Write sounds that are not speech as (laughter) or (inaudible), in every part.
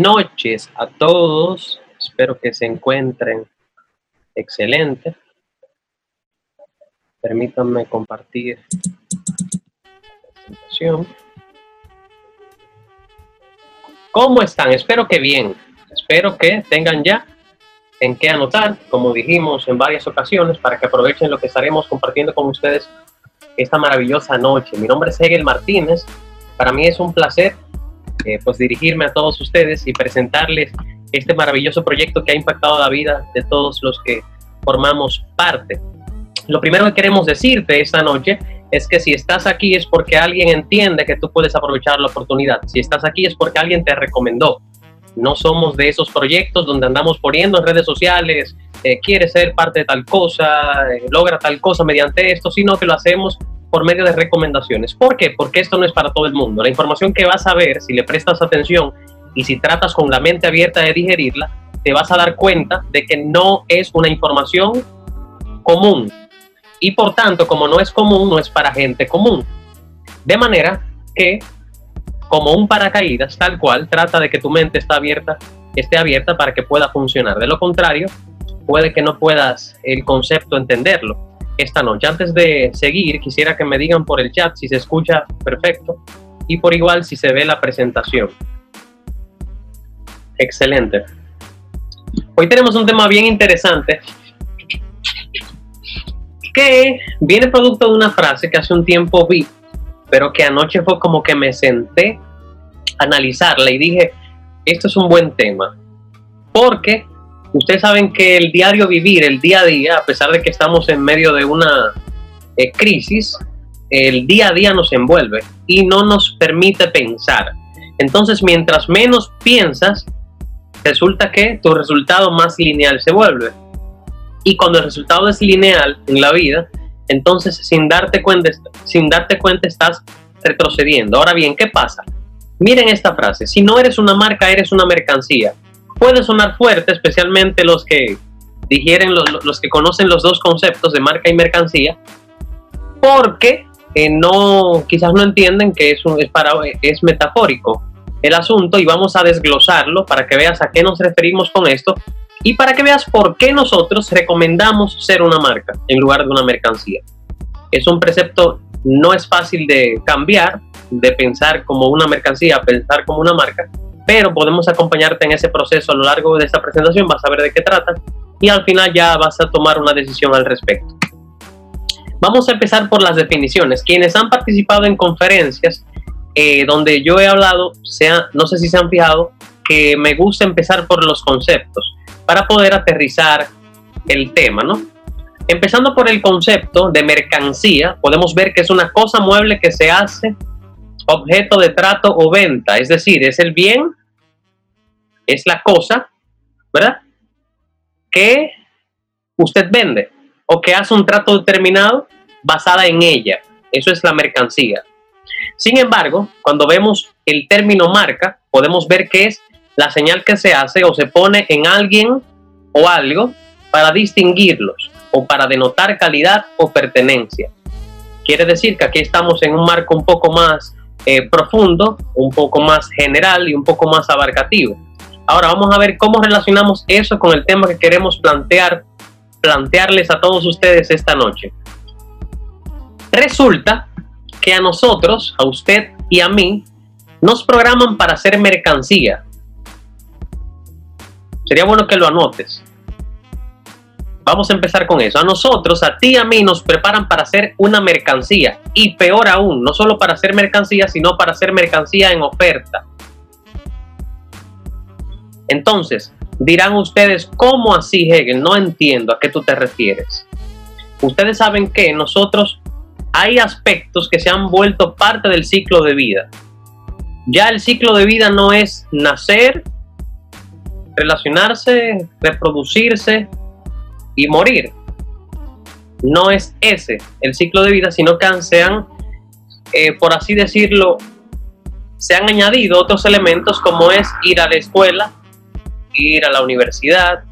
Noches a todos. Espero que se encuentren excelente. Permítanme compartir la presentación. ¿Cómo están? Espero que bien. Espero que tengan ya en qué anotar, como dijimos en varias ocasiones, para que aprovechen lo que estaremos compartiendo con ustedes esta maravillosa noche. Mi nombre es Hegel Martínez. Para mí es un placer eh, pues dirigirme a todos ustedes y presentarles este maravilloso proyecto que ha impactado la vida de todos los que formamos parte. Lo primero que queremos decirte esta noche es que si estás aquí es porque alguien entiende que tú puedes aprovechar la oportunidad. Si estás aquí es porque alguien te recomendó. No somos de esos proyectos donde andamos poniendo en redes sociales, eh, quiere ser parte de tal cosa, eh, logra tal cosa mediante esto, sino que lo hacemos por medio de recomendaciones. ¿Por qué? Porque esto no es para todo el mundo. La información que vas a ver, si le prestas atención y si tratas con la mente abierta de digerirla, te vas a dar cuenta de que no es una información común. Y por tanto, como no es común, no es para gente común. De manera que, como un paracaídas, tal cual, trata de que tu mente está abierta, esté abierta para que pueda funcionar. De lo contrario, puede que no puedas el concepto entenderlo esta noche. Antes de seguir, quisiera que me digan por el chat si se escucha perfecto y por igual si se ve la presentación. Excelente. Hoy tenemos un tema bien interesante que viene producto de una frase que hace un tiempo vi, pero que anoche fue como que me senté a analizarla y dije, esto es un buen tema, porque ustedes saben que el diario vivir, el día a día, a pesar de que estamos en medio de una eh, crisis, el día a día nos envuelve y no nos permite pensar. Entonces, mientras menos piensas, resulta que tu resultado más lineal se vuelve. Y cuando el resultado es lineal en la vida, entonces sin darte cuenta, sin darte cuenta estás retrocediendo. Ahora bien, ¿qué pasa? Miren esta frase, si no eres una marca, eres una mercancía puede sonar fuerte, especialmente los que digieren, los, que conocen los dos conceptos de marca y mercancía, porque eh, no, quizás no entienden que es, es, para, es metafórico el asunto y vamos a desglosarlo para que veas a qué nos referimos con esto y para que veas por qué nosotros recomendamos ser una marca en lugar de una mercancía. Es un precepto, no es fácil de cambiar, de pensar como una mercancía pensar como una marca, pero podemos acompañarte en ese proceso a lo largo de esta presentación, vas a ver de qué trata y al final ya vas a tomar una decisión al respecto. Vamos a empezar por las definiciones. Quienes han participado en conferencias eh, donde yo he hablado, sea, no sé si se han fijado, que me gusta empezar por los conceptos para poder aterrizar el tema, ¿no? Empezando por el concepto de mercancía, podemos ver que es una cosa mueble que se hace objeto de trato o venta, es decir, es el bien es la cosa, ¿verdad? Que usted vende o que hace un trato determinado basada en ella. Eso es la mercancía. Sin embargo, cuando vemos el término marca, podemos ver que es la señal que se hace o se pone en alguien o algo para distinguirlos o para denotar calidad o pertenencia. Quiere decir que aquí estamos en un marco un poco más eh, profundo, un poco más general y un poco más abarcativo. Ahora vamos a ver cómo relacionamos eso con el tema que queremos plantear, plantearles a todos ustedes esta noche. Resulta que a nosotros, a usted y a mí, nos programan para hacer mercancía. Sería bueno que lo anotes. Vamos a empezar con eso. A nosotros, a ti y a mí, nos preparan para hacer una mercancía. Y peor aún, no solo para hacer mercancía, sino para hacer mercancía en oferta. Entonces, dirán ustedes, ¿cómo así, Hegel? No entiendo a qué tú te refieres. Ustedes saben que nosotros hay aspectos que se han vuelto parte del ciclo de vida. Ya el ciclo de vida no es nacer, relacionarse, reproducirse y morir. No es ese el ciclo de vida, sino que se han, eh, por así decirlo, se han añadido otros elementos como es ir a la escuela, ir a la universidad,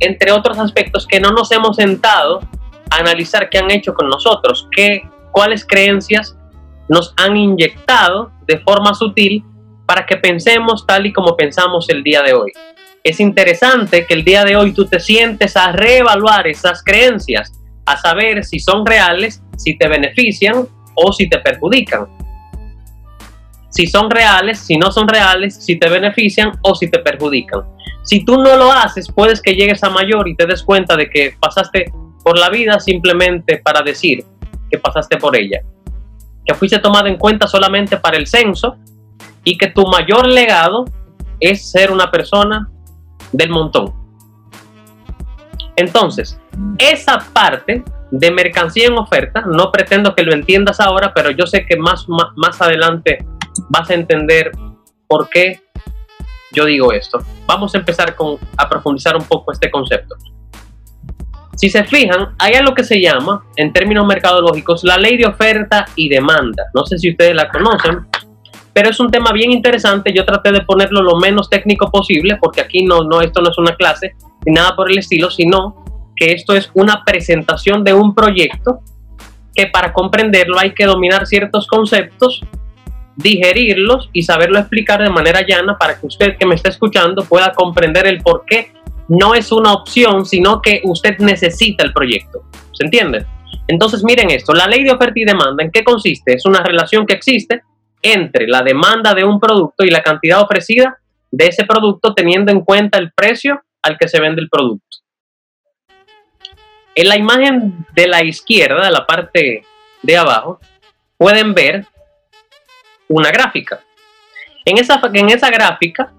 entre otros aspectos que no nos hemos sentado a analizar qué han hecho con nosotros, qué, cuáles creencias nos han inyectado de forma sutil para que pensemos tal y como pensamos el día de hoy. Es interesante que el día de hoy tú te sientes a reevaluar esas creencias, a saber si son reales, si te benefician o si te perjudican. Si son reales, si no son reales, si te benefician o si te perjudican. Si tú no lo haces, puedes que llegues a mayor y te des cuenta de que pasaste por la vida simplemente para decir que pasaste por ella. Que fuiste tomado en cuenta solamente para el censo y que tu mayor legado es ser una persona del montón. Entonces, esa parte de mercancía en oferta, no pretendo que lo entiendas ahora, pero yo sé que más, más, adelante vas a entender por qué yo digo esto. Vamos a empezar con, a profundizar un poco este concepto. Si se fijan, hay algo que se llama, en términos mercadológicos, la ley de oferta y demanda. No sé si ustedes la conocen, pero es un tema bien interesante. Yo traté de ponerlo lo menos técnico posible, porque aquí no, no, esto no es una clase ni nada por el estilo, sino que esto es una presentación de un proyecto que para comprenderlo hay que dominar ciertos conceptos, digerirlos y saberlo explicar de manera llana para que usted que me está escuchando pueda comprender el por qué no es una opción, sino que usted necesita el proyecto. ¿Se entiende? Entonces miren esto, la ley de oferta y demanda, ¿en qué consiste? Es una relación que existe entre la demanda de un producto y la cantidad ofrecida de ese producto teniendo en cuenta el precio al que se vende el producto. En la imagen de la izquierda, de la parte de abajo, pueden ver una gráfica. En esa, en esa gráfica,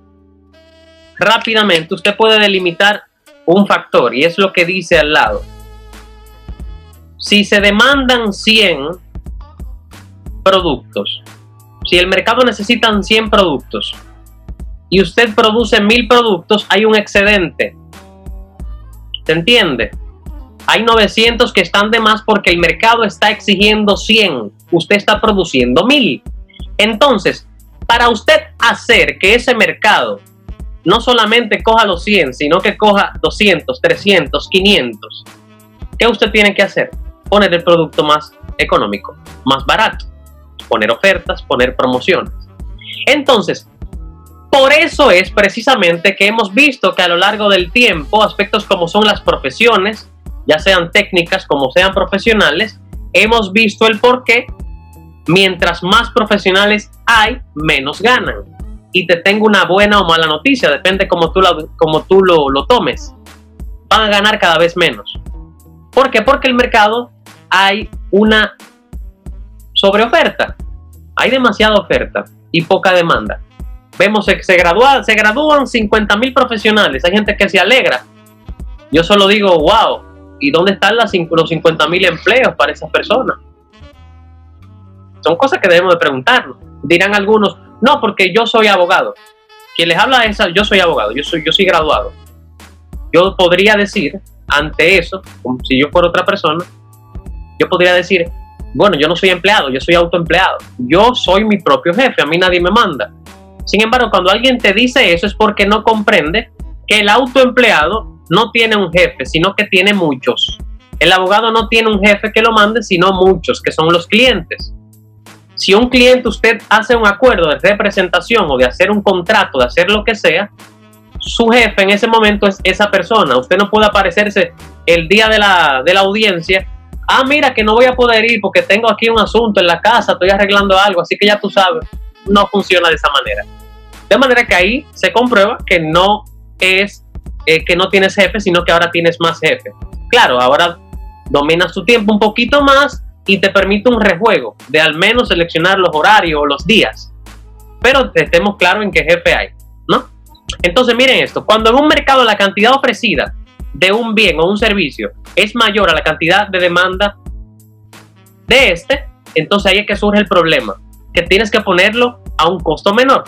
rápidamente usted puede delimitar un factor y es lo que dice al lado. Si se demandan 100 productos, si el mercado necesita 100 productos y usted produce 1000 productos, hay un excedente. ¿Se entiende? Hay 900 que están de más porque el mercado está exigiendo 100. Usted está produciendo 1000. Entonces, para usted hacer que ese mercado no solamente coja los 100, sino que coja 200, 300, 500, ¿qué usted tiene que hacer? Poner el producto más económico, más barato, poner ofertas, poner promociones. Entonces, por eso es precisamente que hemos visto que a lo largo del tiempo aspectos como son las profesiones, ya sean técnicas como sean profesionales, hemos visto el por qué mientras más profesionales hay, menos ganan. Y te tengo una buena o mala noticia, depende como tú, como tú lo, lo tomes. Van a ganar cada vez menos. ¿Por qué? Porque el mercado hay una sobreoferta. Hay demasiada oferta y poca demanda. Vemos que se, se gradúan 50 mil profesionales. Hay gente que se alegra. Yo solo digo, wow, ¿Y dónde están las, los 50 mil empleos para esas personas? Son cosas que debemos de preguntarnos. Dirán algunos, no, porque yo soy abogado. Quien les habla es, yo soy abogado, yo soy, yo soy graduado. Yo podría decir, ante eso, como si yo fuera otra persona, yo podría decir, bueno, yo no soy empleado, yo soy autoempleado. Yo soy mi propio jefe, a mí nadie me manda. Sin embargo, cuando alguien te dice eso es porque no comprende que el autoempleado no tiene un jefe, sino que tiene muchos. El abogado no tiene un jefe que lo mande, sino muchos, que son los clientes. Si un cliente usted hace un acuerdo de representación o de hacer un contrato, de hacer lo que sea, su jefe en ese momento es esa persona. Usted no puede aparecerse el día de la, de la audiencia. Ah, mira que no voy a poder ir porque tengo aquí un asunto en la casa, estoy arreglando algo, así que ya tú sabes, no funciona de esa manera. De manera que ahí se comprueba que no es eh, que no tienes jefe, sino que ahora tienes más jefe. Claro, ahora dominas tu tiempo un poquito más y te permite un rejuego de al menos seleccionar los horarios o los días. Pero estemos claros en qué jefe hay, ¿no? Entonces miren esto, cuando en un mercado la cantidad ofrecida de un bien o un servicio es mayor a la cantidad de demanda de este, entonces ahí es que surge el problema, que tienes que ponerlo a un costo menor.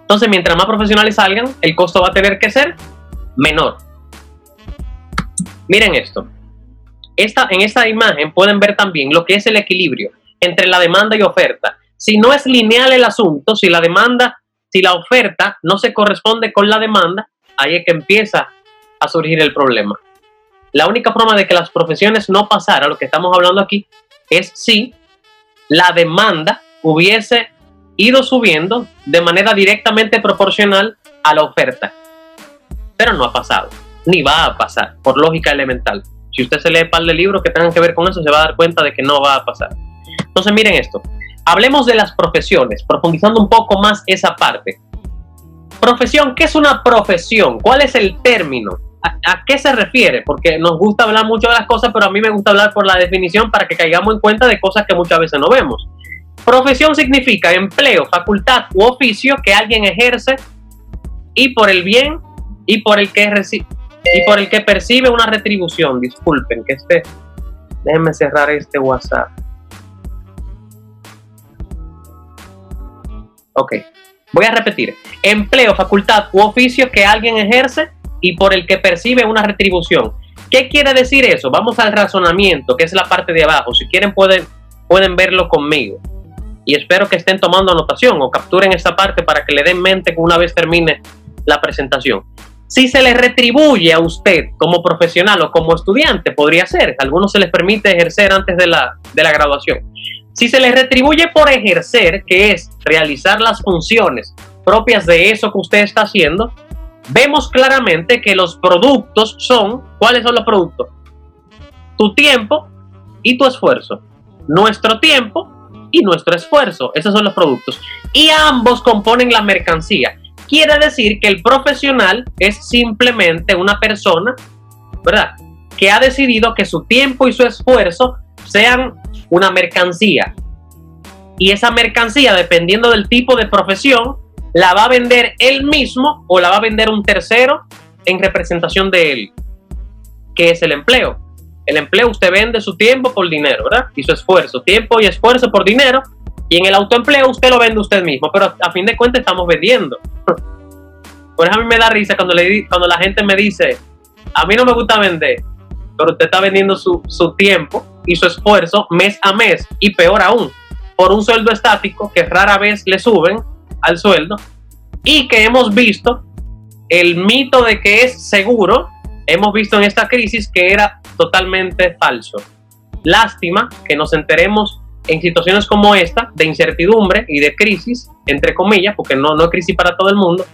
Entonces, mientras más profesionales salgan, el costo va a tener que ser menor. Miren esto. En esta imagen pueden ver también lo que es el equilibrio entre la demanda y oferta. Si no es lineal el asunto, si la demanda, si la oferta no se corresponde con la demanda, ahí es que empieza a surgir el problema. La única forma de que las profesiones no pasara, lo que estamos hablando aquí, es si la demanda hubiese ido subiendo de manera directamente proporcional a la oferta. Pero no ha pasado, ni va a pasar, por lógica elemental. Si usted se lee un par de libros que tengan que ver con eso, se va a dar cuenta de que no va a pasar. Entonces miren esto, hablemos de las profesiones, profundizando un poco más esa parte. Profesión, ¿qué es una profesión? ¿Cuál es el término? ¿A, qué se refiere? Porque nos gusta hablar mucho de las cosas, pero a mí me gusta hablar por la definición para que caigamos en cuenta de cosas que muchas veces no vemos. Profesión significa empleo, facultad u oficio que alguien ejerce y por el bien y por el que y por el que percibe una retribución. Disculpen que este déjenme cerrar este WhatsApp. Ok, voy a repetir. Empleo, facultad u oficio que alguien ejerce y por el que percibe una retribución. ¿Qué quiere decir eso? Vamos al razonamiento, que es la parte de abajo. Si quieren pueden, pueden verlo conmigo. Y espero que estén tomando anotación o capturen esta parte para que le den mente una vez termine la presentación. Si se le retribuye a usted como profesional o como estudiante, podría ser. A algunos se les permite ejercer antes de la, de la graduación. Si se les retribuye por ejercer, que es realizar las funciones propias de eso que usted está haciendo, vemos claramente que los productos son, ¿cuáles son los productos? Tu tiempo y tu esfuerzo. Nuestro tiempo y nuestro esfuerzo. Esos son los productos. Y ambos componen la mercancía. Quiere decir que el profesional es simplemente una persona, ¿verdad? Que ha decidido que su tiempo y su esfuerzo sean una mercancía. Y esa mercancía, dependiendo del tipo de profesión, la va a vender él mismo o la va a vender un tercero en representación de él, que es el empleo. El empleo usted vende su tiempo por dinero, ¿verdad? Y su esfuerzo, tiempo y esfuerzo por dinero. Y en el autoempleo usted lo vende usted mismo, pero a fin de cuentas estamos vendiendo. Por eso a mí me da risa cuando, le, cuando la gente me dice, a mí no me gusta vender, pero usted está vendiendo su, su tiempo y su esfuerzo mes a mes y peor aún, por un sueldo estático que rara vez le suben al sueldo y que hemos visto el mito de que es seguro, hemos visto en esta crisis que era totalmente falso. Lástima que nos enteremos en situaciones como esta, de incertidumbre y de crisis, entre comillas, porque no, no es crisis para todo el mundo,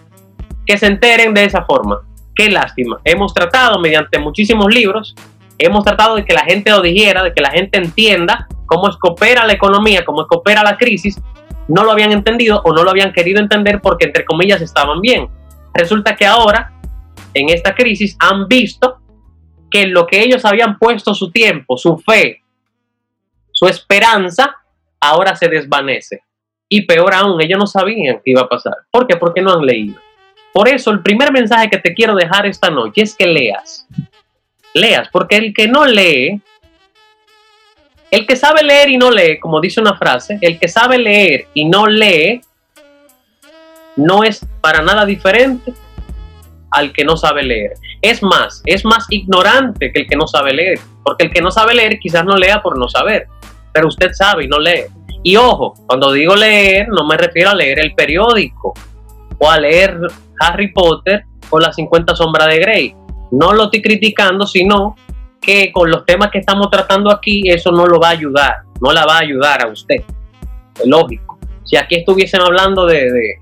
que se enteren de esa forma. Qué lástima. Hemos tratado mediante muchísimos libros, hemos tratado de que la gente lo dijera, de que la gente entienda cómo es que opera la economía, cómo es que opera la crisis, no lo habían entendido o no lo habían querido entender porque entre comillas estaban bien. Resulta que ahora, en esta crisis, han visto que lo que ellos habían puesto su tiempo, su fe, su esperanza, ahora se desvanece. Y peor aún, ellos no sabían qué iba a pasar. ¿Por? Porque no han leído. Por eso, el primer mensaje que te quiero dejar esta noche es que leas. Leas, porque el que no lee el que sabe leer y no lee, como dice una frase, el que sabe leer y no lee, no es para nada diferente al que no sabe leer. Es más, es más ignorante que el que no sabe leer, porque el que no sabe leer quizás no lea por no saber, pero usted sabe y no lee. Y ojo, cuando digo leer, no me refiero a leer el periódico o a leer Harry Potter o las 50 sombras de Grey. No lo estoy criticando, sino que con los temas que estamos tratando aquí, eso no lo va a ayudar, no la va a ayudar a usted. Es lógico. Si aquí estuviesen hablando de,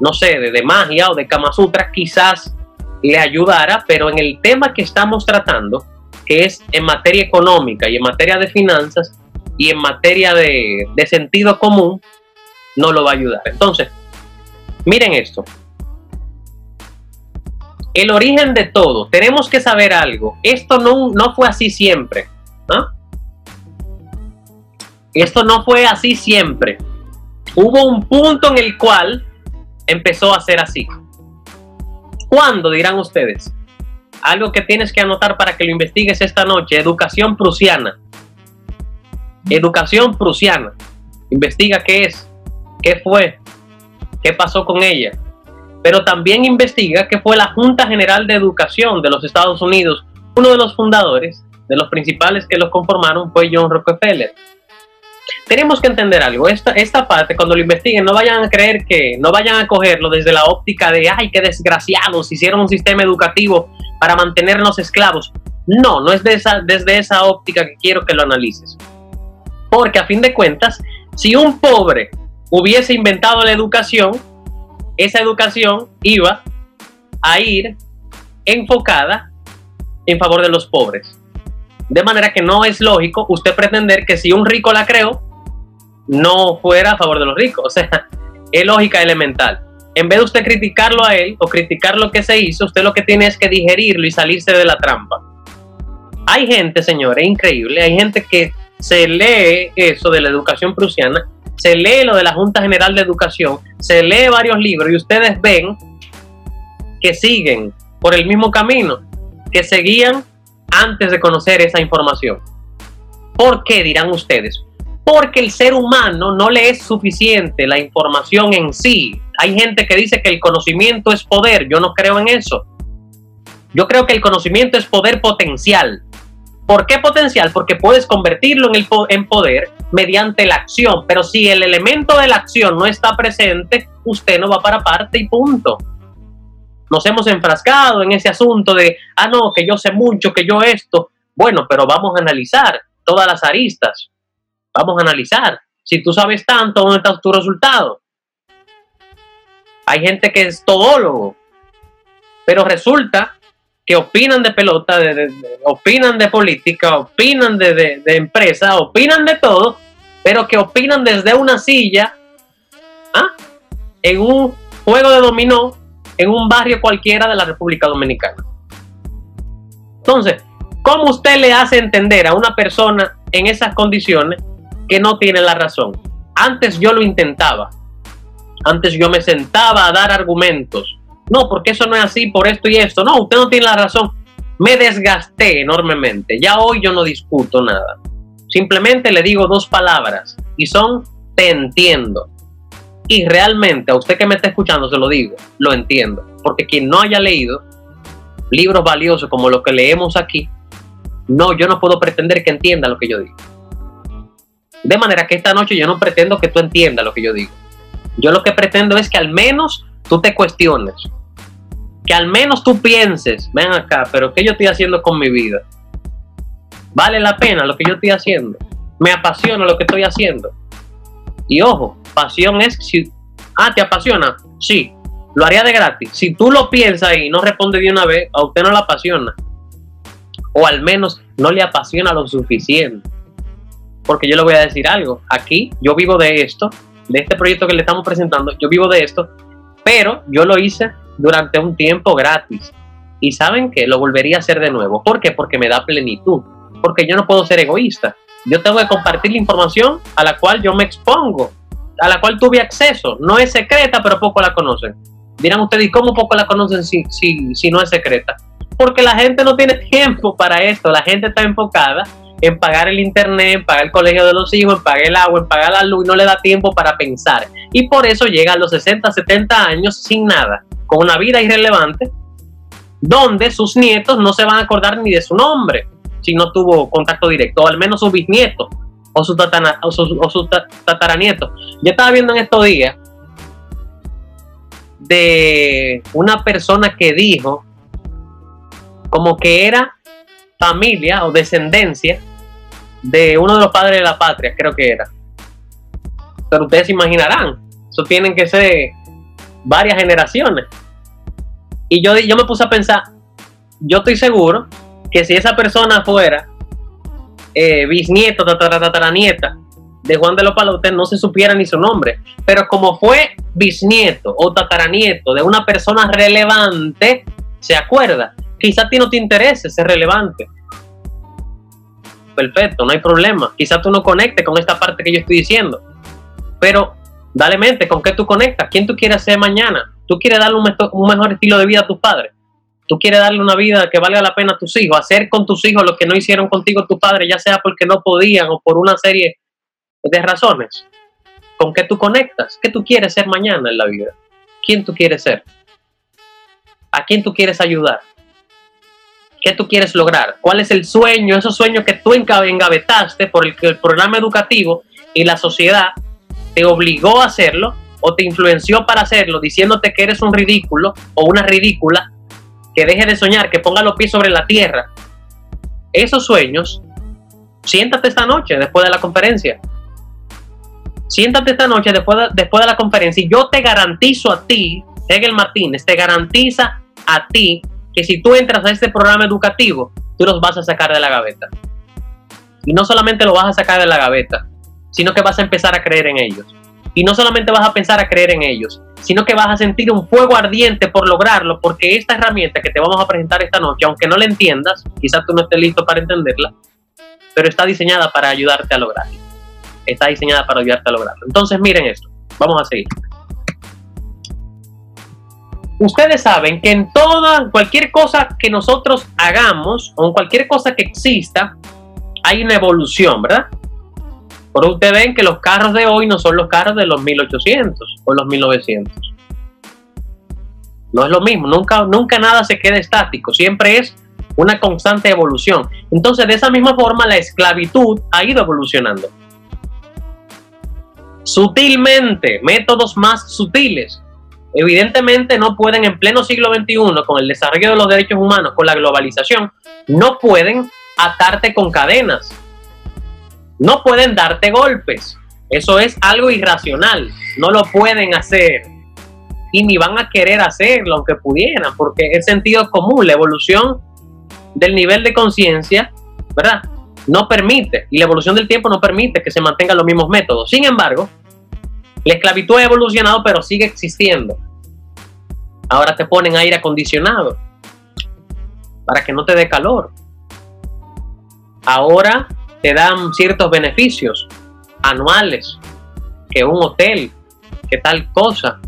no sé, de, de, magia o de Kama Sutra, quizás le ayudara, pero en el tema que estamos tratando, que es en materia económica y en materia de finanzas y en materia de, sentido común, no lo va a ayudar. Entonces, miren esto el origen de todo. Tenemos que saber algo. Esto no, no fue así siempre. Esto no fue así siempre. Hubo un punto en el cual empezó a ser así. ¿Cuándo dirán ustedes? Algo que tienes que anotar para que lo investigues esta noche. Educación prusiana. Educación prusiana. Investiga qué es, qué fue, qué pasó con ella pero también investiga que fue la Junta General de Educación de los Estados Unidos. Uno de los fundadores, de los principales que los conformaron, fue John Rockefeller. Tenemos que entender algo, esta, parte cuando lo investiguen no vayan a creer que, no vayan a cogerlo desde la óptica de, ay, qué desgraciados, hicieron un sistema educativo para mantenernos esclavos. No, no es desde esa óptica que quiero que lo analices. Porque a fin de cuentas, si un pobre hubiese inventado la educación, esa educación iba a ir enfocada en favor de los pobres. De manera que no es lógico usted pretender que si un rico la creó, no fuera a favor de los ricos. O sea, es lógica elemental. En vez de usted criticarlo a él o criticar lo que se hizo, usted lo que tiene es que digerirlo y salirse de la trampa. Hay gente, señores, increíble, hay gente que se lee eso de la educación prusiana, se lee lo de la Junta General de Educación, se lee varios libros y ustedes ven que siguen por el mismo camino que seguían antes de conocer esa información. ¿Por qué dirán ustedes? Porque el ser humano no le es suficiente la información en sí. Hay gente que dice que el conocimiento es poder. Yo no creo en eso. Yo creo que el conocimiento es poder potencial. ¿Por qué potencial? Porque puedes convertirlo en, el en poder mediante la acción. Pero si el elemento de la acción no está presente, usted no va para parte y punto nos hemos enfrascado en ese asunto de, ah, no, que yo sé mucho, que yo esto. Bueno, pero vamos a analizar todas las aristas. Vamos a analizar. Si tú sabes tanto, ¿dónde está tu resultado? Hay gente que es todólogo, pero resulta que opinan de pelota, opinan de política, opinan de, de empresa, opinan de todo, pero que opinan desde una silla ¿ah? en un juego de dominó en un barrio cualquiera de la República Dominicana. Entonces, ¿cómo usted le hace entender a una persona en esas condiciones que no tiene la razón? Antes yo lo intentaba. Antes yo me sentaba a dar argumentos. No, porque eso no es así, por esto y esto. No, usted no tiene la razón. Me desgasté enormemente. Ya hoy yo no discuto nada. Simplemente le digo dos palabras y son te entiendo. Y realmente a usted que me está escuchando se lo digo, lo entiendo. Porque quien no haya leído libros valiosos como los que leemos aquí, no, yo no puedo pretender que entienda lo que yo digo. De manera que esta noche yo no pretendo que tú entiendas lo que yo digo. Yo lo que pretendo es que al menos tú te cuestiones. Que al menos tú pienses, ven acá, pero ¿qué yo estoy haciendo con mi vida? ¿Vale la pena lo que yo estoy haciendo? ¿Me apasiona lo que estoy haciendo? Y ojo, pasión es si, ah, ¿te apasiona? Sí, lo haría de gratis. Si tú lo piensas y no responde de una vez, a usted no le apasiona. O al menos no le apasiona lo suficiente. Porque yo le voy a decir algo. Aquí yo vivo de esto, de este proyecto que le estamos presentando, yo vivo de esto, pero yo lo hice durante un tiempo gratis. Y saben que lo volvería a hacer de nuevo. ¿Por qué? Porque me da plenitud. Porque yo no puedo ser egoísta. Yo tengo que compartir la información a la cual yo me expongo, a la cual tuve acceso. No es secreta, pero poco la conocen. Dirán ustedes, ¿y cómo poco la conocen si, si, si no es secreta? Porque la gente no tiene tiempo para esto. La gente está enfocada en pagar el internet, en pagar el colegio de los hijos, en pagar el agua, en pagar la luz, y no le da tiempo para pensar. Y por eso llega a los 60, 70 años sin nada, con una vida irrelevante, donde sus nietos no se van a acordar ni de su nombre si no tuvo contacto directo, o al menos su bisnieto o su, o tataranieto. Yo estaba viendo en estos días de una persona que dijo como que era familia o descendencia de uno de los padres de la patria, creo que era. Pero ustedes se imaginarán, eso tienen que ser varias generaciones. Y yo, yo me puse a pensar, yo estoy seguro que si esa persona fuera eh, bisnieto, tataranieta de Juan de los Palotes, no se supiera ni su nombre. Pero como fue bisnieto o tataranieto de una persona relevante, se acuerda. Quizá a ti no te interese ser relevante. Perfecto, no hay problema. Quizá tú no conectes con esta parte que yo estoy diciendo. Pero dale mente, ¿con qué tú conectas? ¿Quién tú quieres ser mañana? ¿Tú quieres darle un mejor estilo de vida a tus padres? tú quieres darle una vida que valga la pena a tus hijos, hacer con tus hijos lo que no hicieron contigo tus padres, ya sea porque no podían o por una serie de razones. ¿Con qué tú conectas? ¿Qué tú quieres ser mañana en la vida? ¿Quién tú quieres ser? ¿A quién tú quieres ayudar? ¿Qué tú quieres lograr? ¿Cuál es el sueño, esos sueños que tú engavetaste por el que el programa educativo y la sociedad te obligó a hacerlo o te influenció para hacerlo, diciéndote que eres un ridículo o una ridícula que deje de soñar, que ponga los pies sobre la tierra. Esos sueños, siéntate esta noche después de la conferencia Siéntate esta noche después de, la conferencia y yo te garantizo a ti, Hegel Martínez, te garantiza a ti que si tú entras a este programa educativo, tú los vas a sacar de la gaveta. Y no solamente lo vas a sacar de la gaveta, sino que vas a empezar a creer en ellos. Y no solamente vas a pensar a creer en ellos, sino que vas a sentir un fuego ardiente por lograrlo, porque esta herramienta que te vamos a presentar esta noche, aunque no la entiendas, quizás tú no estés listo para entenderla, pero está diseñada para ayudarte a lograrlo. Está diseñada para ayudarte a lograrlo. Entonces miren esto, vamos a seguir. Ustedes saben que en toda, cualquier cosa que nosotros hagamos, o en cualquier cosa que exista, hay una evolución, ¿verdad? Por ustedes ven que los carros de hoy no son los carros de los 1800 o los 1900. No es lo mismo, nunca, nunca nada se queda estático, siempre es una constante evolución. Entonces, de esa misma forma, la esclavitud ha ido evolucionando. Sutilmente, métodos más sutiles. Evidentemente no pueden en pleno siglo XXI, con el desarrollo de los derechos humanos, con la globalización, no pueden atarte con cadenas no pueden darte golpes. Eso es algo irracional. No lo pueden hacer. Y ni van a querer hacerlo, aunque pudieran, porque es sentido común. La evolución del nivel de conciencia, ¿verdad? No permite. Y la evolución del tiempo no permite que se mantengan los mismos métodos. Sin embargo, la esclavitud ha evolucionado, pero sigue existiendo. Ahora te ponen aire acondicionado para que no te dé calor. Ahora te dan ciertos beneficios anuales, que un hotel, que tal cosa,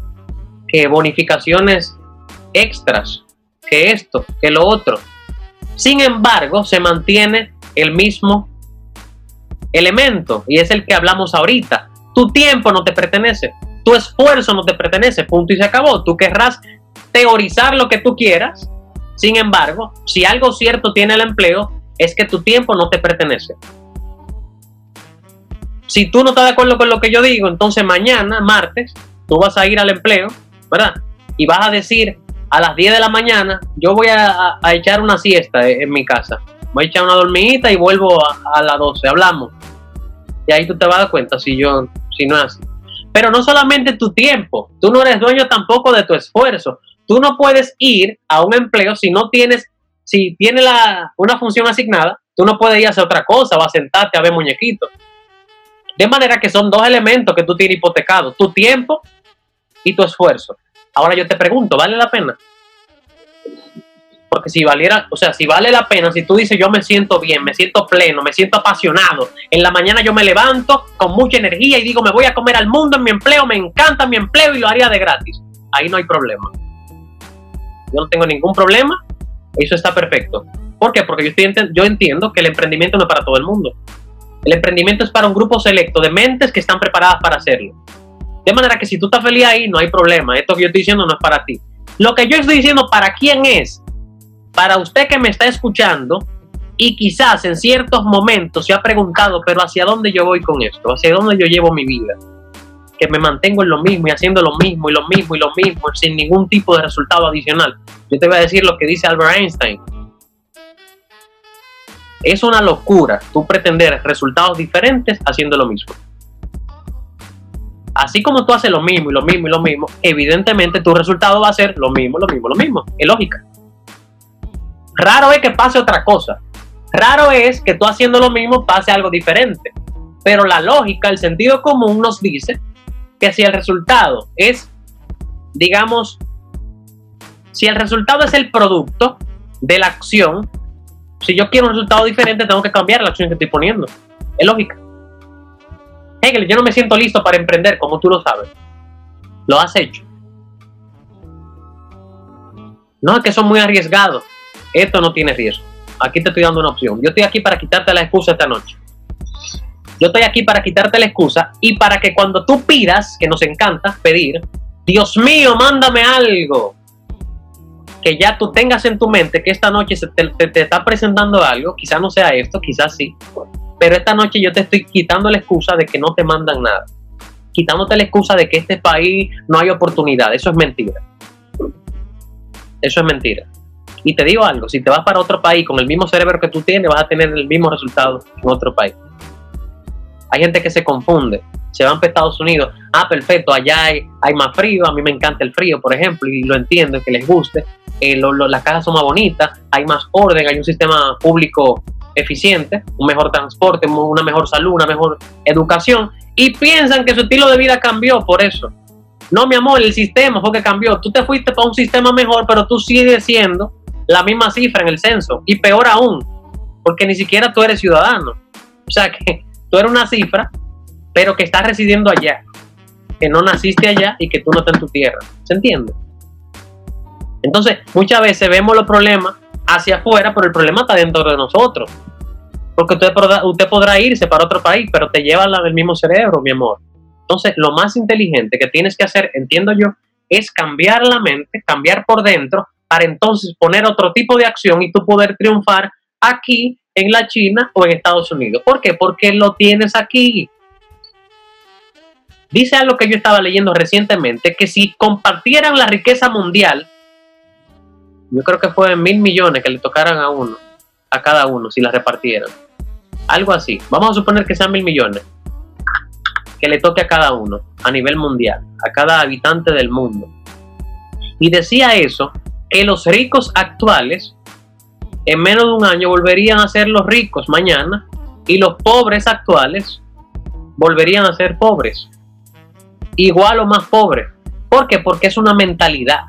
que bonificaciones extras, que esto, que lo otro. Sin embargo, se mantiene el mismo elemento y es el que hablamos ahorita. Tu tiempo no te pertenece, tu esfuerzo no te pertenece, punto y se acabó. Tú querrás teorizar lo que tú quieras. Sin embargo, si algo cierto tiene el empleo, es que tu tiempo no te pertenece. Si tú no estás de acuerdo con lo que yo digo, entonces mañana, martes, tú vas a ir al empleo, ¿verdad? Y vas a decir a las 10 de la mañana, yo voy a, echar una siesta en mi casa. Voy a echar una dormidita y vuelvo a, las 12, hablamos. Y ahí tú te vas a dar cuenta si yo, si no es así. Pero no solamente tu tiempo, tú no eres dueño tampoco de tu esfuerzo. Tú no puedes ir a un empleo si no tienes, si tiene la, una función asignada, tú no puedes ir a hacer otra cosa o a sentarte a ver muñequitos. De manera que son dos elementos que tú tienes hipotecados, tu tiempo y tu esfuerzo. Ahora yo te pregunto, ¿vale la pena? Porque si valiera, o sea, si vale la pena, si tú dices yo me siento bien, me siento pleno, me siento apasionado, en la mañana yo me levanto con mucha energía y digo me voy a comer al mundo en mi empleo, me encanta mi empleo y lo haría de gratis. Ahí no hay problema. Yo no tengo ningún problema, eso está perfecto. ¿Por qué? Porque yo, estoy, yo entiendo que el emprendimiento no es para todo el mundo. El emprendimiento es para un grupo selecto de mentes que están preparadas para hacerlo. De manera que si tú estás feliz ahí, no hay problema. Esto que yo estoy diciendo no es para ti. Lo que yo estoy diciendo, ¿para quién es? Para usted que me está escuchando y quizás en ciertos momentos se ha preguntado, pero ¿hacia dónde yo voy con esto? ¿Hacia dónde yo llevo mi vida? Que me mantengo en lo mismo y haciendo lo mismo y lo mismo y lo mismo sin ningún tipo de resultado adicional. Yo te voy a decir lo que dice Albert Einstein. Es una locura tú pretender resultados diferentes haciendo lo mismo. Así como tú haces lo mismo y lo mismo y lo mismo, evidentemente tu resultado va a ser lo mismo, lo mismo, lo mismo. Es lógica. Raro es que pase otra cosa. Raro es que tú haciendo lo mismo pase algo diferente. Pero la lógica, el sentido común nos dice que si el resultado es, digamos, si el resultado es el producto de la acción, si yo quiero un resultado diferente, tengo que cambiar la acción que estoy poniendo. Es lógica. Hegel, yo no me siento listo para emprender, como tú lo sabes. Lo has hecho. No es que son muy arriesgados. Esto no tiene riesgo. Aquí te estoy dando una opción. Yo estoy aquí para quitarte la excusa esta noche. Yo estoy aquí para quitarte la excusa y para que cuando tú pidas, que nos encanta pedir, Dios mío, mándame algo que ya tú tengas en tu mente que esta noche se te, está presentando algo, quizás no sea esto, quizás sí, pero esta noche yo te estoy quitando la excusa de que no te mandan nada, quitándote la excusa de que este país no hay oportunidad, eso es mentira. Eso es mentira. Y te digo algo, si te vas para otro país con el mismo cerebro que tú tienes, vas a tener el mismo resultado en otro país. Hay gente que se confunde. se van para Estados Unidos. Ah, perfecto, allá hay, hay, más frío, a mí me encanta el frío, por ejemplo, y lo entiendo, que les guste. Eh, las casas son más bonitas, hay más orden, hay un sistema público eficiente, un mejor transporte, una mejor salud, una mejor educación, y piensan que su estilo de vida cambió por eso. No, mi amor, el sistema fue que cambió. Tú te fuiste para un sistema mejor, pero tú sigues siendo la misma cifra en el censo. Y peor aún, porque ni siquiera tú eres ciudadano. O sea que tú eres una cifra, pero que estás residiendo allá. Que no naciste allá y que tú no estás en tu tierra. ¿Se entiende? Entonces, muchas veces vemos los problemas hacia afuera, pero el problema está dentro de nosotros. Porque usted podrá, usted podrá irse para otro país, pero te lleva del mismo cerebro, mi amor. Entonces, lo más inteligente que tienes que hacer, entiendo yo, es cambiar la mente, cambiar por dentro, para entonces poner otro tipo de acción y tú poder triunfar aquí, en la China o en Estados Unidos. ¿Por qué? Porque lo tienes aquí. Dice algo que yo estaba leyendo recientemente, que si compartieran la riqueza mundial, yo creo que fue mil millones que le tocaran a uno, a cada uno, si la repartieran. Algo así. Vamos a suponer que sean mil millones que le toque a cada uno, a nivel mundial, a cada habitante del mundo. Y decía eso, que los ricos actuales en menos de un año volverían a ser los ricos mañana y los pobres actuales volverían a ser pobres. Igual o más pobres. ¿Por qué? Porque es una mentalidad.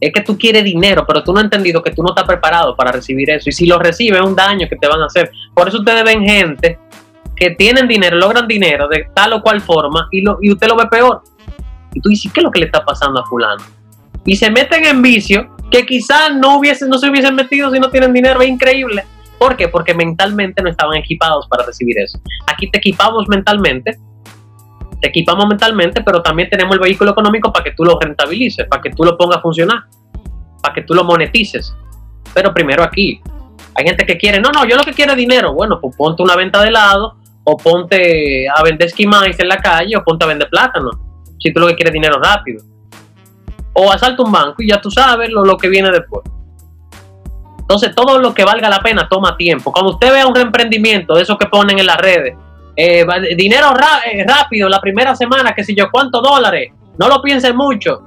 Es que tú quieres dinero, pero tú no has entendido que tú no estás preparado para recibir eso. Y si lo recibes, es un daño que te van a hacer. Por eso ustedes ven gente que tienen dinero, logran dinero de tal o cual forma y, lo, y usted lo ve peor. Y tú dices, ¿qué es lo que le está pasando a fulano? Y se meten en vicio que quizás no, hubiesen, no se hubiesen metido si no tienen dinero, es increíble. ¿Por qué? Porque mentalmente no estaban equipados para recibir eso. Aquí te equipamos mentalmente, te equipamos mentalmente, pero también tenemos el vehículo económico para que tú lo rentabilices, para que tú lo pongas a funcionar, para que tú lo monetices. Pero primero aquí, hay gente que quiere, no, no, yo lo que quiero es dinero. Bueno, pues ponte una venta de helado, o ponte a vender esquimais en la calle, o ponte a vender plátano, si tú lo que quieres es dinero rápido o asalta un banco y ya tú sabes lo, que viene después. Entonces, todo lo que valga la pena toma tiempo. Cuando usted vea un emprendimiento de esos que ponen en las redes, eh, dinero eh, rápido la primera semana, que si yo, ¿cuántos dólares? No lo piense mucho.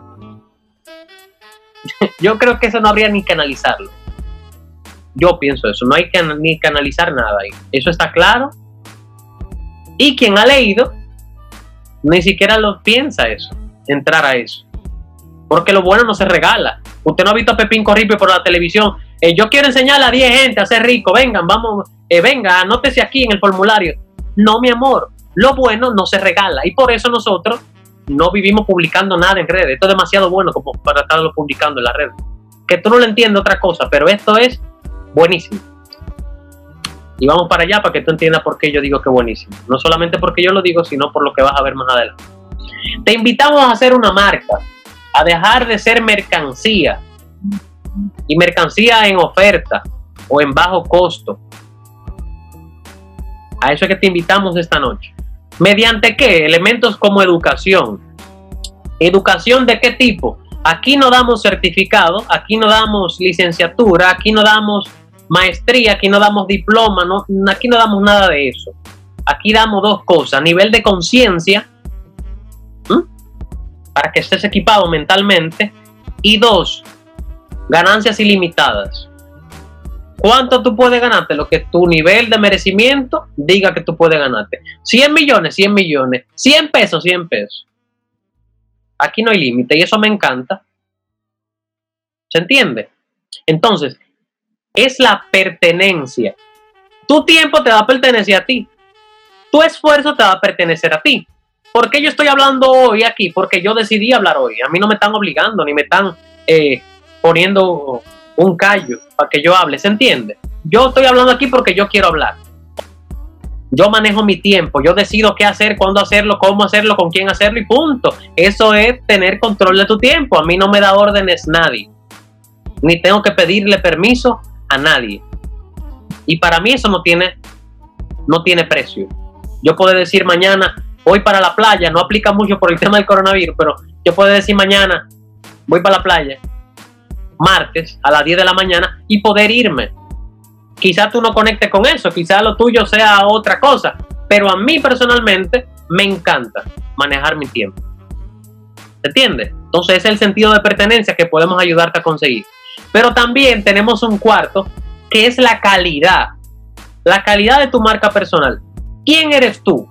(laughs) yo creo que eso no habría ni que analizarlo. Yo pienso eso, no hay que ni canalizar nada ahí. Eso está claro. Y quien ha leído, ni siquiera lo piensa eso, entrar a eso. Porque lo bueno no se regala. Usted no ha visto a Pepín Corripio por la televisión. Eh, yo quiero enseñarle a 10 gente a ser rico. Vengan, vamos, eh, venga, anótese aquí en el formulario. No, mi amor. Lo bueno no se regala. Y por eso nosotros no vivimos publicando nada en redes. Esto es demasiado bueno como para estarlo publicando en la red. Que tú no lo entiendes otra cosa, pero esto es buenísimo. Y vamos para allá para que tú entiendas por qué yo digo que buenísimo. No solamente porque yo lo digo, sino por lo que vas a ver más adelante. Te invitamos a hacer una marca a dejar de ser mercancía y mercancía en oferta o en bajo costo. A eso es que te invitamos esta noche. ¿Mediante qué? Elementos como educación. ¿Educación de qué tipo? Aquí no damos certificado, aquí no damos licenciatura, aquí no damos maestría, aquí no damos diploma, no, aquí no damos nada de eso. Aquí damos dos cosas, nivel de conciencia para que estés equipado mentalmente. Y dos, ganancias ilimitadas. ¿Cuánto tú puedes ganarte? Lo que tu nivel de merecimiento diga que tú puedes ganarte. 100 millones, 100 millones. 100 pesos, 100 pesos. Aquí no hay límite y eso me encanta. ¿Se entiende? Entonces, es la pertenencia. Tu tiempo te va a pertenecer a ti. Tu esfuerzo te va a pertenecer a ti. ¿Por qué yo estoy hablando hoy aquí? Porque yo decidí hablar hoy. A mí no me están obligando ni me están eh, poniendo un callo para que yo hable. ¿Se entiende? Yo estoy hablando aquí porque yo quiero hablar. Yo manejo mi tiempo, yo decido qué hacer, cuándo hacerlo, cómo hacerlo, con quién hacerlo y punto. Eso es tener control de tu tiempo. A mí no me da órdenes nadie. Ni tengo que pedirle permiso a nadie. Y para mí eso no tiene, no tiene precio. Yo puedo decir mañana, voy para la playa, no aplica mucho por el tema del coronavirus, pero yo puedo decir mañana, voy para la playa, martes a las 10 de la mañana y poder irme. Quizá tú no conectes con eso, quizá lo tuyo sea otra cosa, pero a mí personalmente me encanta manejar mi tiempo. ¿Se entiende? Entonces es el sentido de pertenencia que podemos ayudarte a conseguir. Pero también tenemos un cuarto que es la calidad. La calidad de tu marca personal. ¿Quién eres tú?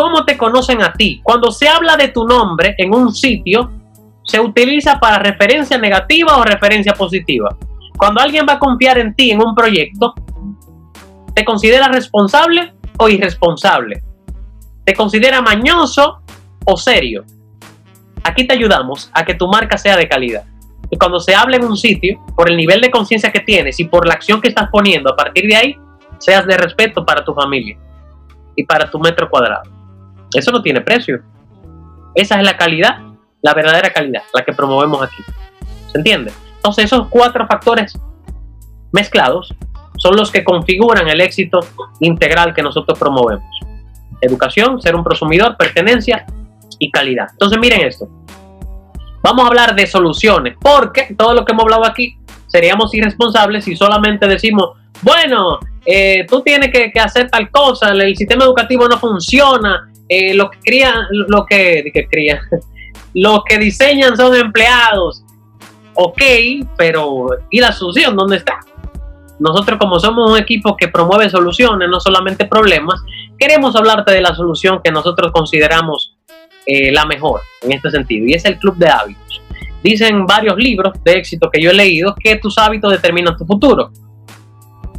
¿Cómo te conocen a ti? Cuando se habla de tu nombre en un sitio, se utiliza para referencia negativa o referencia positiva. Cuando alguien va a confiar en ti en un proyecto, ¿te considera responsable o irresponsable? ¿Te considera mañoso o serio? Aquí te ayudamos a que tu marca sea de calidad. Y cuando se habla en un sitio, por el nivel de conciencia que tienes y por la acción que estás poniendo, a partir de ahí, seas de respeto para tu familia y para tu metro cuadrado. Eso no tiene precio. Esa es la calidad, la verdadera calidad, la que promovemos aquí. ¿Se entiende? Entonces esos cuatro factores mezclados son los que configuran el éxito integral que nosotros promovemos. Educación, ser un prosumidor, pertenencia y calidad. Entonces miren esto. Vamos a hablar de soluciones, porque todo lo que hemos hablado aquí seríamos irresponsables si solamente decimos, bueno, eh, tú tienes que, hacer tal cosa, el sistema educativo no funciona, eh, lo que crían, lo que, que crían, (laughs) lo que diseñan son empleados. Ok, pero ¿y la solución dónde está? Nosotros como somos un equipo que promueve soluciones, no solamente problemas, queremos hablarte de la solución que nosotros consideramos eh, la mejor en este sentido, y es el club de hábitos. Dicen varios libros de éxito que yo he leído que tus hábitos determinan tu futuro.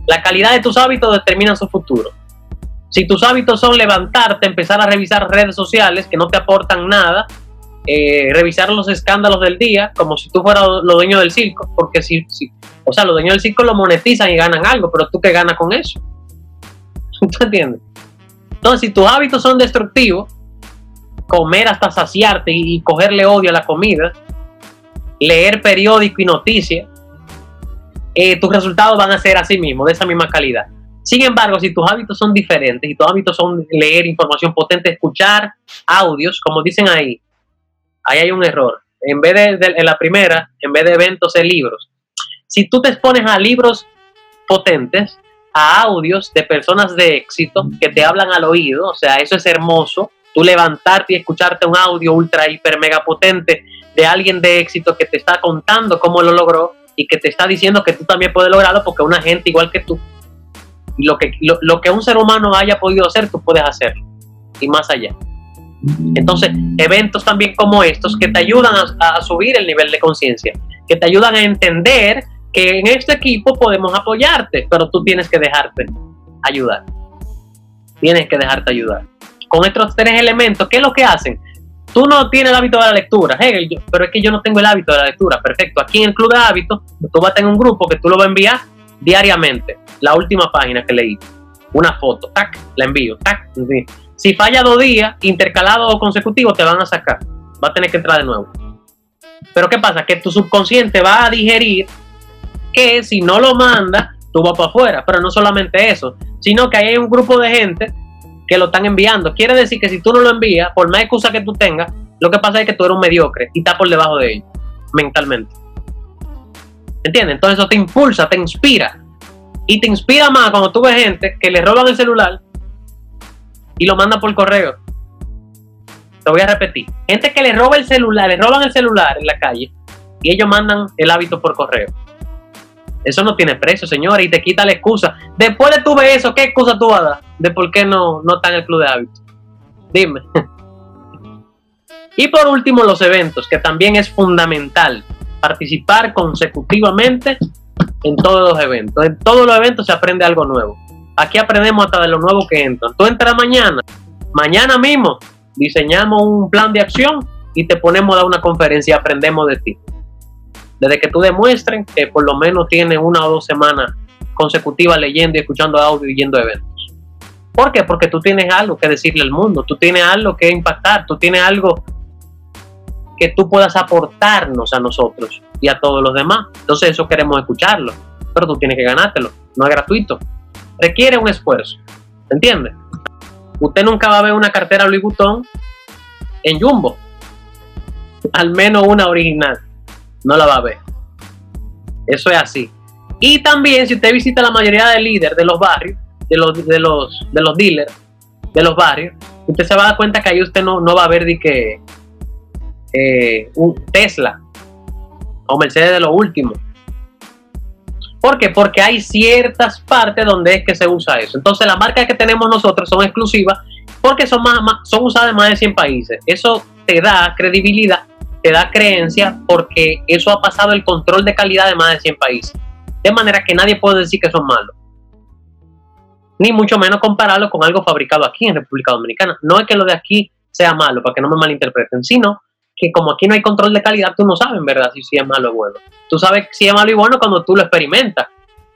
La calidad de tus hábitos determina su futuro. Si tus hábitos son levantarte, empezar a revisar redes sociales que no te aportan nada, eh, revisar los escándalos del día como si tú fueras lo dueño del circo, porque si, si, o sea, los dueños del circo lo monetizan y ganan algo, pero tú qué ganas con eso. (laughs) ¿Tú entiendes? Entonces, si tus hábitos son destructivos, comer hasta saciarte y, cogerle odio a la comida, leer periódico y noticias, eh, tus resultados van a ser así mismo, de esa misma calidad. Sin embargo, si tus hábitos son diferentes y tus hábitos son leer información potente, escuchar audios, como dicen ahí, ahí hay un error. En vez de, la primera, en vez de eventos, de libros. Si tú te expones a libros potentes, a audios de personas de éxito que te hablan al oído, o sea, eso es hermoso, tú levantarte y escucharte un audio ultra, hiper, mega potente de alguien de éxito que te está contando cómo lo logró y que te está diciendo que tú también puedes lograrlo porque una gente igual que tú. Lo que, lo, que un ser humano haya podido hacer, tú puedes hacerlo. Y más allá. Entonces, eventos también como estos que te ayudan a, a subir el nivel de conciencia, que te ayudan a entender que en este equipo podemos apoyarte, pero tú tienes que dejarte ayudar. Tienes que dejarte ayudar con estos tres elementos, ¿qué es lo que hacen? Tú no tienes el hábito de la lectura, pero es que yo no tengo el hábito de la lectura. Perfecto, aquí en el club de hábitos, tú vas a tener un grupo que tú lo vas a enviar diariamente. La última página que leí, una foto, tac, la envío, tac. Si falla dos días, intercalado o consecutivo, te van a sacar. Va a tener que entrar de nuevo. Pero ¿qué pasa? Que tu subconsciente va a digerir que si no lo manda, tú vas para afuera. Pero no solamente eso, sino que hay un grupo de gente que lo están enviando. Quiere decir que si tú no lo envías, por más excusa que tú tengas, lo que pasa es que tú eres un mediocre y estás por debajo de ellos, mentalmente. ¿Entiendes? Entonces eso te impulsa, te inspira. Y te inspira más cuando tú ves gente que le roban el celular y lo manda por correo. Te voy a repetir. Gente que le roba el celular, le roban el celular en la calle y ellos mandan el hábito por correo. Eso no tiene precio, señores, y te quita la excusa. Después de tú eso, ¿qué excusa tú vas a dar de por qué no, no está en el club de hábitos? Dime. (laughs) y por último, los eventos, que también es fundamental participar consecutivamente en todos los eventos. En todos los eventos se aprende algo nuevo. Aquí aprendemos hasta de lo nuevo que entran. Tú entras mañana, mañana mismo diseñamos un plan de acción y te ponemos a dar una conferencia y aprendemos de ti desde que tú demuestren que por lo menos tienes una o dos semanas consecutivas leyendo y escuchando audio y yendo a eventos. ¿Por qué? Porque tú tienes algo que decirle al mundo, tú tienes algo que impactar, tú tienes algo que tú puedas aportarnos a nosotros y a todos los demás. Entonces eso queremos escucharlo, pero tú tienes que ganártelo, no es gratuito. Requiere un esfuerzo, ¿entiendes? Usted nunca va a ver una cartera Louis Vuitton en Jumbo, al menos una original no la va a ver. Eso es así. Y también, si usted visita la mayoría de líderes de los barrios, de los, de los, de los dealers, de los barrios, usted se va a dar cuenta que ahí usted no, no va a ver de que eh, un Tesla o Mercedes de lo último. ¿Por qué? Porque hay ciertas partes donde es que se usa eso. Entonces las marcas que tenemos nosotros son exclusivas porque son, más, son usadas en más de 100 países. Eso te da credibilidad, te da creencia porque eso ha pasado el control de calidad de más de 100 países. De manera que nadie puede decir que son malos. Ni mucho menos compararlo con algo fabricado aquí en República Dominicana. No es que lo de aquí sea malo, para que no me malinterpreten, sino que como aquí no hay control de calidad, tú no sabes en verdad si, es malo o bueno. Tú sabes si es malo y bueno cuando tú lo experimentas.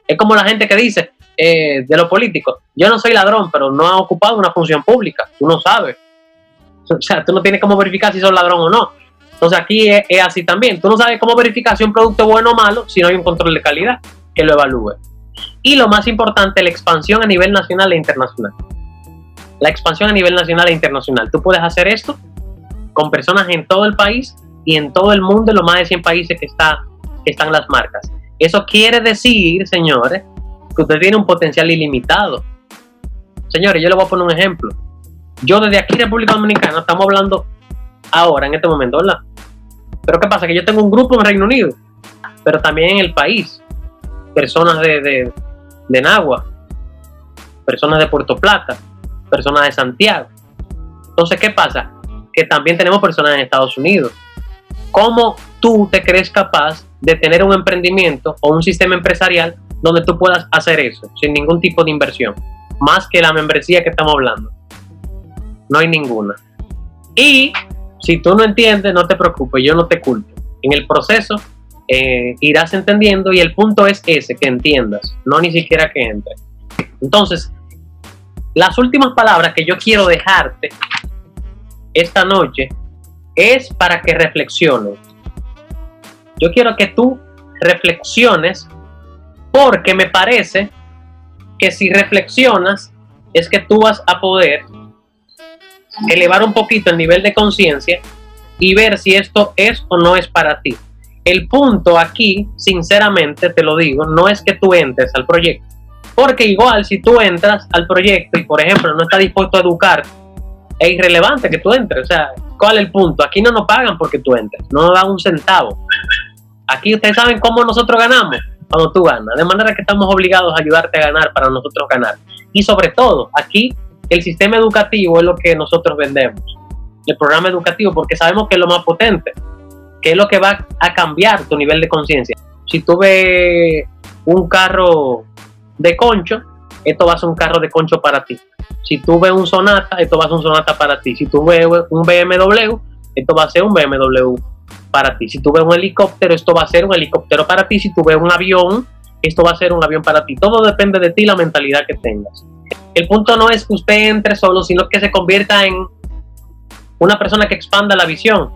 Es como la gente que dice eh, de los políticos, yo no soy ladrón, pero no ha ocupado una función pública. Tú no sabes. O sea, tú no tienes cómo verificar si son ladrón o no. Entonces aquí es, es, así también. Tú no sabes cómo verificar si un producto es bueno o malo si no hay un control de calidad que lo evalúe. Y lo más importante, la expansión a nivel nacional e internacional. La expansión a nivel nacional e internacional. Tú puedes hacer esto con personas en todo el país y en todo el mundo, en los más de 100 países que, está, están las marcas. Eso quiere decir, señores, que usted tiene un potencial ilimitado. Señores, yo le voy a poner un ejemplo. Yo desde aquí, República Dominicana, estamos hablando ahora, en este momento, ¿verdad? Pero ¿qué pasa? Que yo tengo un grupo en Reino Unido, pero también en el país. Personas de, de, de Nagua, personas de Puerto Plata, personas de Santiago. Entonces, ¿qué pasa? Que también tenemos personas en Estados Unidos. ¿Cómo tú te crees capaz de tener un emprendimiento o un sistema empresarial donde tú puedas hacer eso sin ningún tipo de inversión? Más que la membresía que estamos hablando. No hay ninguna. Y si tú no entiendes, no te preocupes, yo no te culpo. En el proceso eh, irás entendiendo y el punto es ese, que entiendas, no ni siquiera que entres. Entonces, las últimas palabras que yo quiero dejarte esta noche es para que reflexiones. Yo quiero que tú reflexiones porque me parece que si reflexionas es que tú vas a poder elevar un poquito el nivel de conciencia y ver si esto es o no es para ti. El punto aquí, sinceramente te lo digo, no es que tú entres al proyecto. Porque igual si tú entras al proyecto y por ejemplo no estás dispuesto a educarte, es irrelevante que tú entres. O sea, ¿cuál es el punto? Aquí no nos pagan porque tú entres, no nos dan un centavo. Aquí ustedes saben cómo nosotros ganamos cuando tú ganas, de manera que estamos obligados a ayudarte a ganar para nosotros ganar. Y sobre todo, aquí el sistema educativo es lo que nosotros vendemos, el programa educativo, porque sabemos que es lo más potente, que es lo que va a cambiar tu nivel de conciencia. Si tú ves un carro de concho, esto va a ser un carro de concho para ti. Si tú ves un Sonata, esto va a ser un Sonata para ti. Si tú ves un BMW, esto va a ser un BMW para ti. Si tú ves un helicóptero, esto va a ser un helicóptero para ti. Si tú ves un avión, esto va a ser un avión para ti. Todo depende de ti, la mentalidad que tengas. El punto no es que usted entre solo, sino que se convierta en una persona que expanda la visión,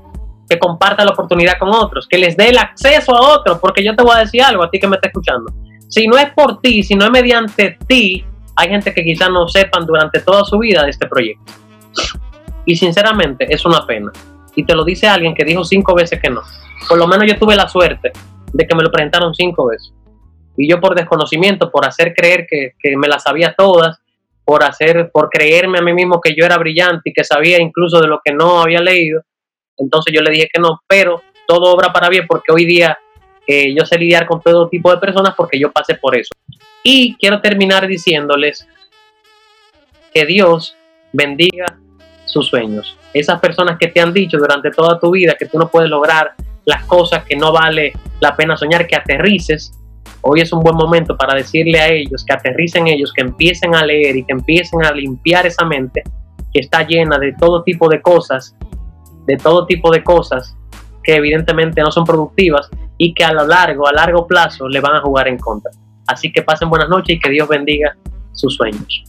que comparta la oportunidad con otros, que les dé el acceso a otros, porque yo te voy a decir algo a ti que me está escuchando. Si no es por ti, si no es mediante ti, hay gente que quizás no sepan durante toda su vida de este proyecto. Y sinceramente es una pena. Y te lo dice alguien que dijo cinco veces que no. Por lo menos yo tuve la suerte de que me lo presentaron cinco veces. Y yo por desconocimiento, por hacer creer que, que me las sabía todas, por hacer, por creerme a mí mismo que yo era brillante y que sabía incluso de lo que no había leído, entonces yo le dije que no, pero todo obra para bien porque hoy día yo sé lidiar con todo tipo de personas porque yo pasé por eso. Y quiero terminar diciéndoles que Dios bendiga sus sueños. Esas personas que te han dicho durante toda tu vida que tú no puedes lograr las cosas, que no vale la pena soñar, que aterrices. Hoy es un buen momento para decirle a ellos que aterricen ellos, que empiecen a leer y que empiecen a limpiar esa mente que está llena de todo tipo de cosas, de todo tipo de cosas que evidentemente no son productivas y que a lo largo, a largo plazo, le van a jugar en contra. Así que pasen buenas noches y que Dios bendiga sus sueños.